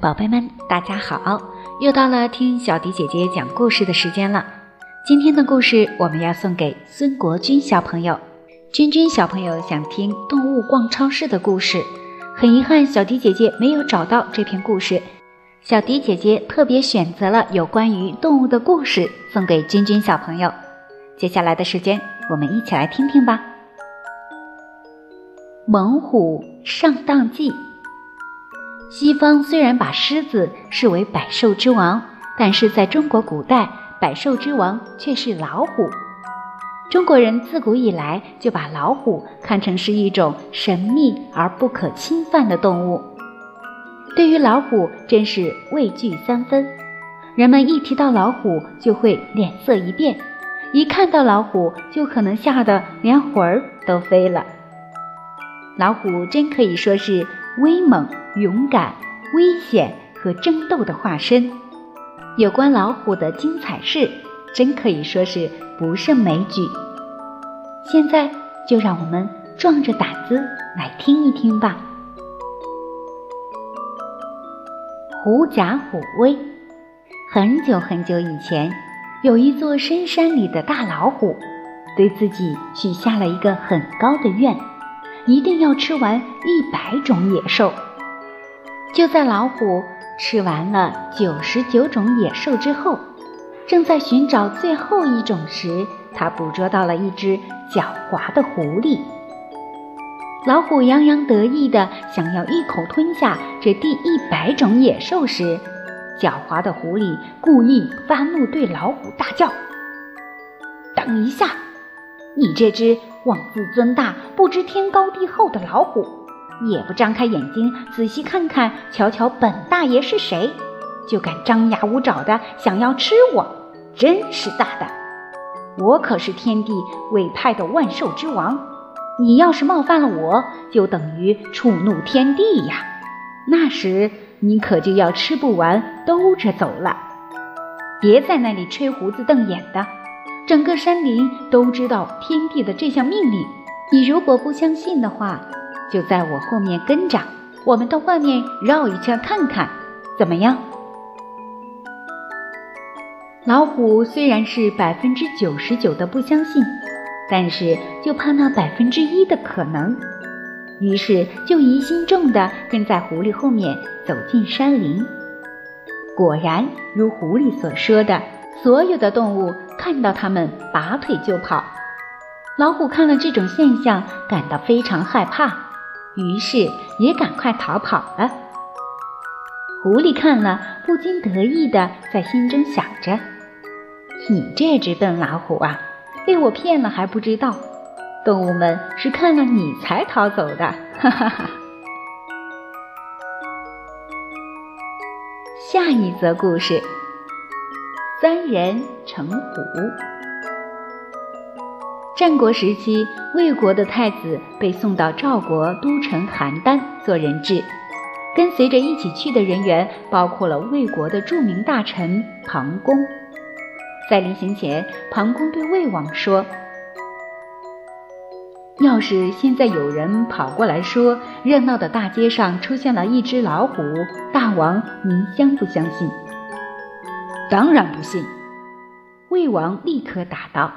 宝贝们，大家好！又到了听小迪姐姐讲故事的时间了。今天的故事我们要送给孙国军小朋友。君君小朋友想听动物逛超市的故事，很遗憾，小迪姐姐没有找到这篇故事。小迪姐姐特别选择了有关于动物的故事，送给君君小朋友。接下来的时间，我们一起来听听吧。猛虎上当记。西方虽然把狮子视为百兽之王，但是在中国古代，百兽之王却是老虎。中国人自古以来就把老虎看成是一种神秘而不可侵犯的动物，对于老虎真是畏惧三分。人们一提到老虎就会脸色一变，一看到老虎就可能吓得连魂儿都飞了。老虎真可以说是威猛、勇敢、危险和争斗的化身。有关老虎的精彩事，真可以说是。不胜枚举。现在就让我们壮着胆子来听一听吧。狐假虎威。很久很久以前，有一座深山里的大老虎，对自己许下了一个很高的愿，一定要吃完一百种野兽。就在老虎吃完了九十九种野兽之后。正在寻找最后一种时，他捕捉到了一只狡猾的狐狸。老虎洋洋得意地想要一口吞下这第一百种野兽时，狡猾的狐狸故意发怒，对老虎大叫：“等一下！你这只妄自尊大、不知天高地厚的老虎，也不张开眼睛仔细看看，瞧瞧本大爷是谁，就敢张牙舞爪的想要吃我！”真是大胆！我可是天帝委派的万兽之王，你要是冒犯了我，就等于触怒天地呀！那时你可就要吃不完兜着走了。别在那里吹胡子瞪眼的，整个山林都知道天帝的这项命令。你如果不相信的话，就在我后面跟着，我们到外面绕一圈看看，怎么样？老虎虽然是百分之九十九的不相信，但是就怕那百分之一的可能，于是就疑心重的跟在狐狸后面走进山林。果然如狐狸所说的，所有的动物看到它们拔腿就跑。老虎看了这种现象，感到非常害怕，于是也赶快逃跑了。狐狸看了，不禁得意的在心中想着。你这只笨老虎啊，被我骗了还不知道，动物们是看了你才逃走的，哈哈哈。下一则故事：三人成虎。战国时期，魏国的太子被送到赵国都城邯郸做人质，跟随着一起去的人员包括了魏国的著名大臣庞公。在临行前，庞公对魏王说：“要是现在有人跑过来说，热闹的大街上出现了一只老虎，大王您相不相信？”“当然不信。”魏王立刻答道。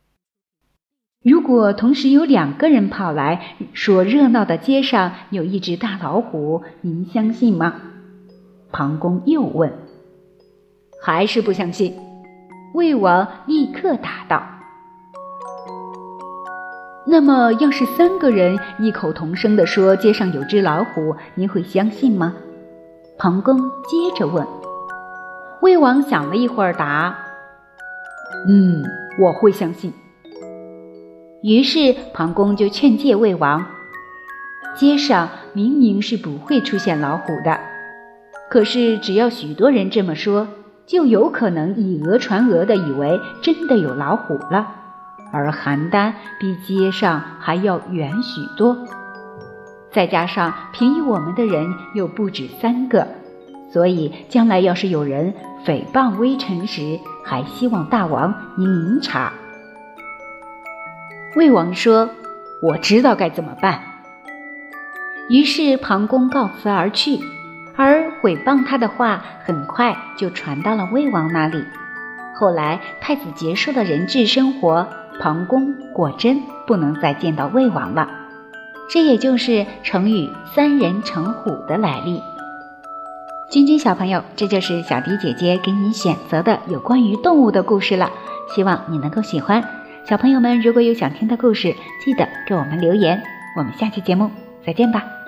“如果同时有两个人跑来说，热闹的街上有一只大老虎，您相信吗？”庞公又问。“还是不相信。”魏王立刻答道：“那么，要是三个人异口同声地说街上有只老虎，您会相信吗？”庞公接着问。魏王想了一会儿，答：“嗯，我会相信。”于是庞公就劝诫魏王：“街上明明是不会出现老虎的，可是只要许多人这么说。”就有可能以讹传讹的以为真的有老虎了，而邯郸比街上还要远许多，再加上便宜我们的人又不止三个，所以将来要是有人诽谤微臣时，还希望大王您明察。魏王说：“我知道该怎么办。”于是庞公告辞而去，而毁谤他的话很快就传到了魏王那里。后来太子结束了人质生活，庞公果真不能再见到魏王了。这也就是成语“三人成虎”的来历。君君小朋友，这就是小迪姐姐给你选择的有关于动物的故事了，希望你能够喜欢。小朋友们，如果有想听的故事，记得给我们留言。我们下期节目再见吧。